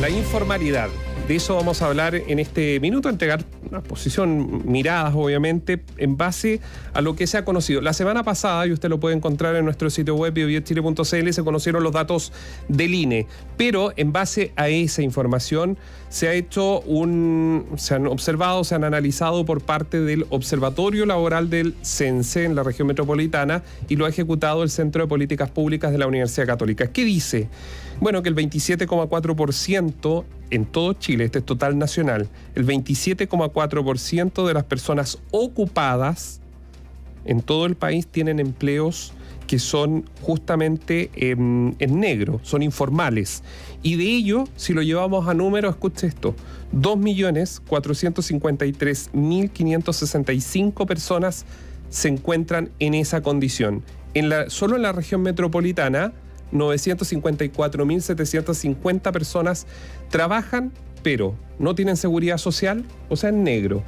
La informalidad. De eso vamos a hablar en este minuto, entregar una posición, miradas obviamente, en base a lo que se ha conocido. La semana pasada, y usted lo puede encontrar en nuestro sitio web biochile.cl, se conocieron los datos del INE, pero en base a esa información se ha hecho un, se han observado, se han analizado por parte del Observatorio Laboral del CENSE en la región metropolitana y lo ha ejecutado el Centro de Políticas Públicas de la Universidad Católica. ¿Qué dice? Bueno, que el 27,4% en todo Chile, este es total nacional, el 27,4% de las personas ocupadas en todo el país tienen empleos que son justamente en, negro, son informales. Y de ello, si lo llevamos a números, escuche esto, 2.453.565 personas se encuentran en esa condición. En la, solo en la región metropolitana, 954.750 personas trabajan, pero no tienen seguridad social, o sea, en negro.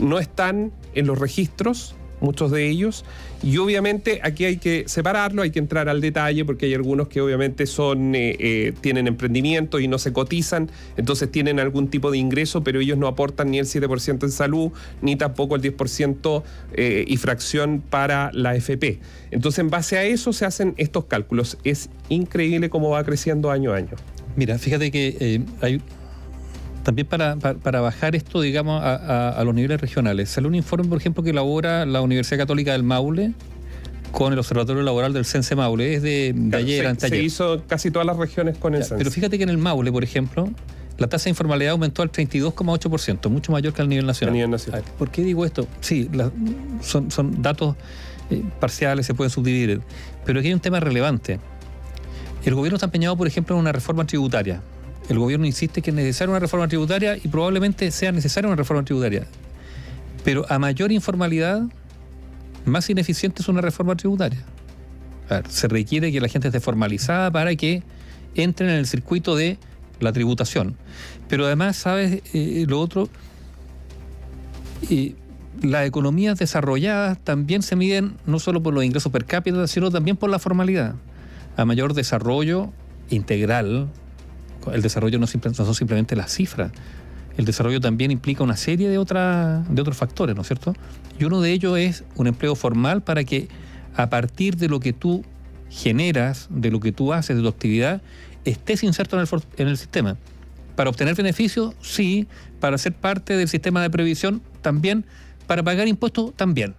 No están en los registros, muchos de ellos. Y obviamente aquí hay que separarlo, hay que entrar al detalle porque hay algunos que obviamente son, eh, eh, tienen emprendimiento y no se cotizan, entonces tienen algún tipo de ingreso, pero ellos no aportan ni el 7% en salud, ni tampoco el 10% eh, y fracción para la FP. Entonces en base a eso se hacen estos cálculos. Es increíble cómo va creciendo año a año. Mira, fíjate que hay también para, bajar esto, digamos, a, los niveles regionales. Sale un informe, por ejemplo, que elabora la Universidad Católica del Maule con el Observatorio Laboral del CENSE Maule. Es de, ayer, se, se hizo casi todas las regiones con el CENSE. Pero fíjate que en el Maule, por ejemplo, la tasa de informalidad aumentó al 32,8%, mucho mayor que al nivel nacional. nivel nacional. ¿Por qué digo esto? Sí, son, son, datos eh, parciales, se pueden subdividir, pero aquí hay un tema relevante. El gobierno está empeñado, por ejemplo, en una reforma tributaria el gobierno insiste que es necesaria una reforma tributaria y probablemente sea necesaria una reforma tributaria. Pero a mayor informalidad, más ineficiente es una reforma tributaria. se requiere que la gente esté formalizada para que entren en el circuito de la tributación. Pero además, ¿sabes eh, lo otro? las economías desarrolladas también se miden no solo por los ingresos per cápita, sino también por la formalidad. A mayor desarrollo integral el desarrollo no, son simplemente las cifras. El desarrollo también implica una serie de, de otros factores, ¿no es cierto? Y uno de ellos es un empleo formal para que a partir de lo que tú generas, de lo que tú haces, de tu actividad, estés inserto en el, en el sistema. Para obtener beneficios, sí. Para ser parte del sistema de previsión, también. Para pagar impuestos, también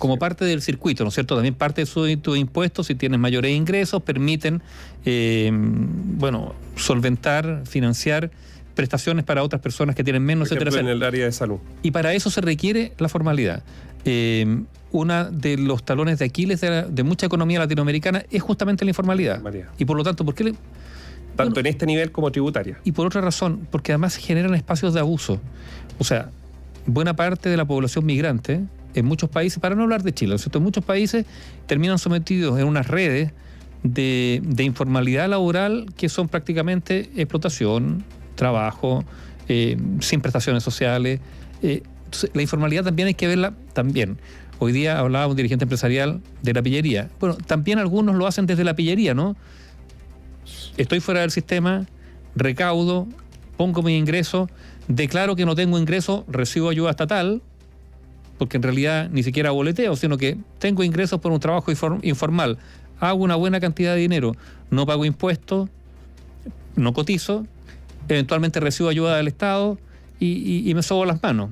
como parte del circuito, ¿no es cierto? También parte de tus impuestos, si tienes mayores ingresos, permiten, eh, bueno, solventar, financiar prestaciones para otras personas que tienen menos, etcétera. En el área de salud. Y para eso se requiere la formalidad. Eh, una de los talones de Aquiles de, mucha economía latinoamericana es justamente la informalidad. Y por lo tanto, ¿por qué le, tanto en este nivel como tributaria. Y por otra razón, porque además generan espacios de abuso. O sea, buena parte de la población migrante en muchos países, para no hablar de Chile, ¿cierto? en muchos países terminan sometidos en unas redes de, informalidad laboral que son prácticamente explotación, trabajo, eh, sin prestaciones sociales. Eh, la informalidad también hay que verla también. Hoy día hablaba un dirigente empresarial de la pillería. Bueno, también algunos lo hacen desde la pillería, ¿no? Estoy fuera del sistema, recaudo, pongo mi ingreso, declaro que no tengo ingreso, recibo ayuda estatal, porque en realidad ni siquiera boleteo, sino que tengo ingresos por un trabajo informal, hago una buena cantidad de dinero, no pago impuestos, no cotizo, eventualmente recibo ayuda del Estado y, me sobo las manos.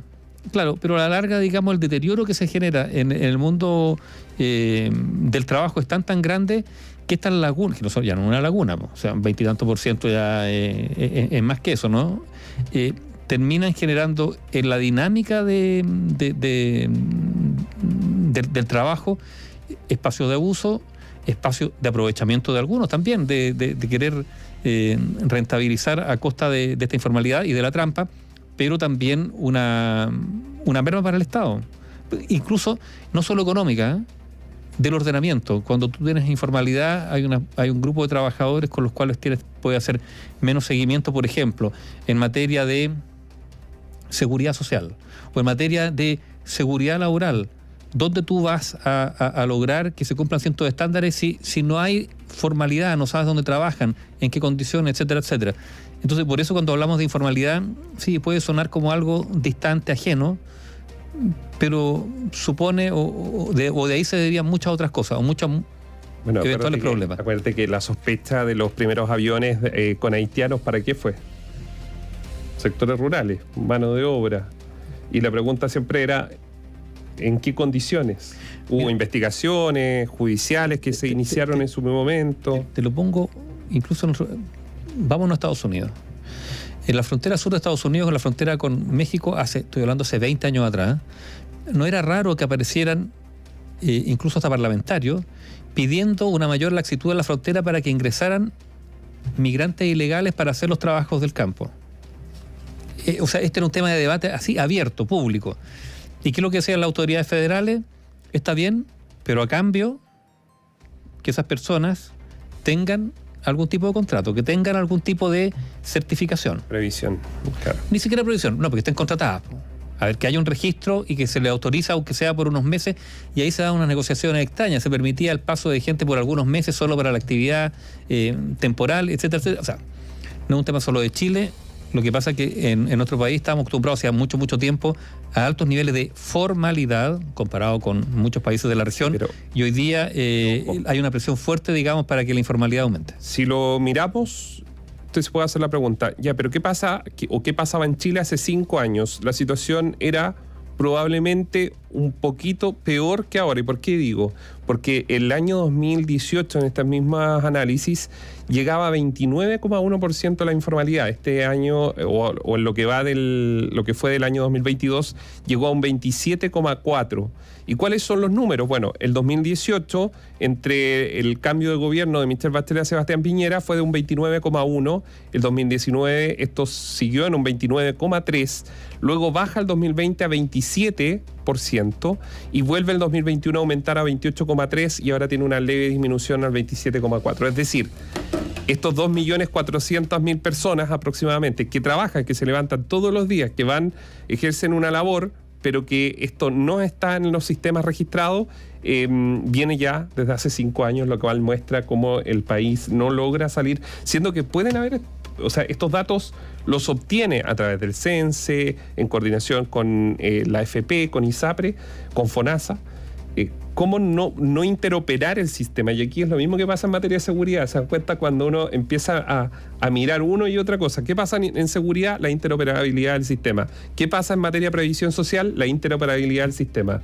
Claro, pero a la larga, digamos, el deterioro que se genera en, el mundo eh, del trabajo es tan tan grande que estas lagunas, que ya no una laguna, o sea, un veintitantos por ciento ya eh, eh, es más que eso, ¿no? Terminan generando en la dinámica de, del trabajo espacios de abuso, espacios de aprovechamiento de algunos también, de, querer eh, rentabilizar a costa de, esta informalidad y de la trampa, pero también una, una merma para el Estado. Incluso no solo económica, ¿eh? del ordenamiento. Cuando tú tienes informalidad, hay, una, hay un grupo de trabajadores con los cuales tienes, puede hacer menos seguimiento, por ejemplo, en materia de seguridad social o en materia de seguridad laboral, ¿dónde tú vas a, lograr que se cumplan ciertos estándares si, si no hay formalidad, no sabes dónde trabajan, en qué condiciones, etcétera, etcétera? Entonces, por eso cuando hablamos de informalidad, sí, puede sonar como algo distante, ajeno, pero supone, o, de, ahí se debían muchas otras cosas, o muchas bueno, eventuales problemas. Acuérdate que la sospecha de los primeros aviones eh, con haitianos, ¿para qué fue? Sectores rurales, mano de obra. Y la pregunta siempre era, ¿en qué condiciones? ¿Hubo investigaciones judiciales que se iniciaron en su momento? Te, lo pongo, incluso, vamos a Estados Unidos. En la frontera sur de Estados Unidos, en la frontera con México, hace, estoy hablando hace 20 años atrás, no era raro que aparecieran, eh, incluso hasta parlamentarios, pidiendo una mayor laxitud en la frontera para que ingresaran migrantes ilegales para hacer los trabajos del campo. Eh, o sea, este era un tema de debate así, abierto, público. ¿Y qué es lo que decían las autoridades federales? Está bien, pero a cambio que esas personas tengan algún tipo de contrato, que tengan algún tipo de certificación. Previsión, claro. Ni siquiera previsión, no, porque estén contratadas. A ver, que haya un registro y que se le autoriza, aunque sea por unos meses, y ahí se dan unas negociaciones extrañas. Se permitía el paso de gente por algunos meses solo para la actividad eh, temporal, etcétera, etcétera. O sea, no es un tema solo de Chile, lo que pasa es que en, nuestro país estamos acostumbrados hace mucho, mucho tiempo a altos niveles de formalidad comparado con muchos países de la región. y hoy día eh, hay una presión fuerte, digamos, para que la informalidad aumente. Si lo miramos, usted se puede hacer la pregunta, ya, pero ¿qué pasa o qué pasaba en Chile hace cinco años? La situación era probablemente un poquito peor que ahora. ¿Y por qué digo? Porque el año 2018, en estas mismas análisis, llegaba a 29,1% la informalidad. Este año, o, en lo que va del, lo que fue del año 2022, llegó a un 27,4%. ¿Y cuáles son los números? Bueno, el 2018, entre el cambio de gobierno de Mr. Bachelet a Sebastián Piñera, fue de un 29,1. El 2019 esto siguió en un 29,3. Luego baja el 2020 a 27% y vuelve el 2021 a aumentar a 28,3 y ahora tiene una leve disminución al 27,4. Es decir, estos 2.400.000 personas aproximadamente que trabajan, que se levantan todos los días, que van, ejercen una labor, pero que esto no está en los sistemas registrados, em, viene ya desde hace cinco años, lo cual muestra cómo el país no logra salir, siendo que pueden haber, o sea, estos datos los obtiene a través del CENSE, en coordinación con eh, la FP, con ISAPRE, con FONASA. Eh, ¿Cómo no, no interoperar el sistema? Y aquí es lo mismo que pasa en materia de seguridad. Se dan cuenta cuando uno empieza a, mirar uno y otra cosa. ¿Qué pasa en, seguridad? La interoperabilidad del sistema. ¿Qué pasa en materia de previsión social? La interoperabilidad del sistema.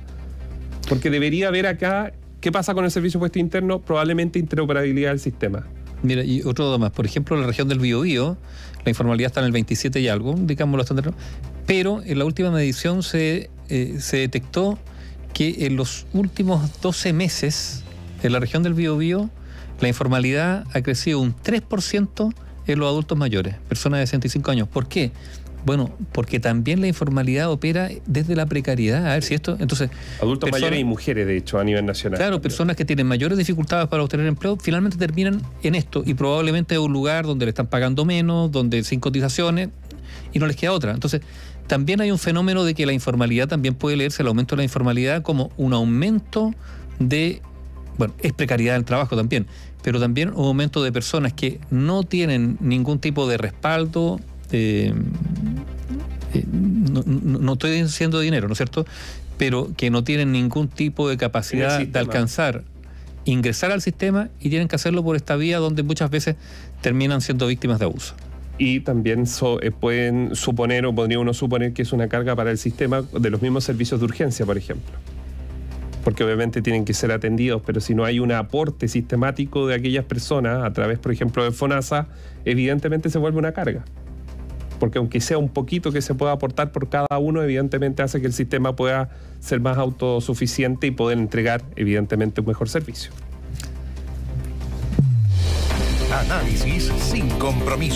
Porque debería haber acá, ¿qué pasa con el servicio puesto interno? Probablemente interoperabilidad del sistema. Mira, y otro más. Por ejemplo, en la región del Biobío, la informalidad está en el 27 y algo, digamos los pero en la última medición se, eh, se detectó que en los últimos 12 meses en la región del Biobío la informalidad ha crecido un 3% en los adultos mayores, personas de 65 años. ¿Por qué? Bueno, porque también la informalidad opera desde la precariedad. A ver si esto. Entonces. Adultos mayores y mujeres, de hecho, a nivel nacional. Claro, personas que tienen mayores dificultades para obtener empleo, finalmente terminan en esto. Y probablemente es un lugar donde le están pagando menos, donde sin cotizaciones, y no les queda otra. Entonces, también hay un fenómeno de que la informalidad también puede leerse el aumento de la informalidad como un aumento de, bueno, es precariedad del trabajo también, pero también un aumento de personas que no tienen ningún tipo de respaldo, eh, eh, no, estoy diciendo dinero, ¿no es cierto? Pero que no tienen ningún tipo de capacidad de alcanzar, ingresar al sistema y tienen que hacerlo por esta vía donde muchas veces terminan siendo víctimas de abuso y también eh, pueden suponer o podría uno suponer que es una carga para el sistema de los mismos servicios de urgencia, por ejemplo. Porque obviamente tienen que ser atendidos, pero si no hay un aporte sistemático de aquellas personas a través, por ejemplo, de FONASA, evidentemente se vuelve una carga. Porque aunque sea un poquito que se pueda aportar por cada uno, evidentemente hace que el sistema pueda ser más autosuficiente y poder entregar, evidentemente, un mejor servicio. Análisis sin compromiso.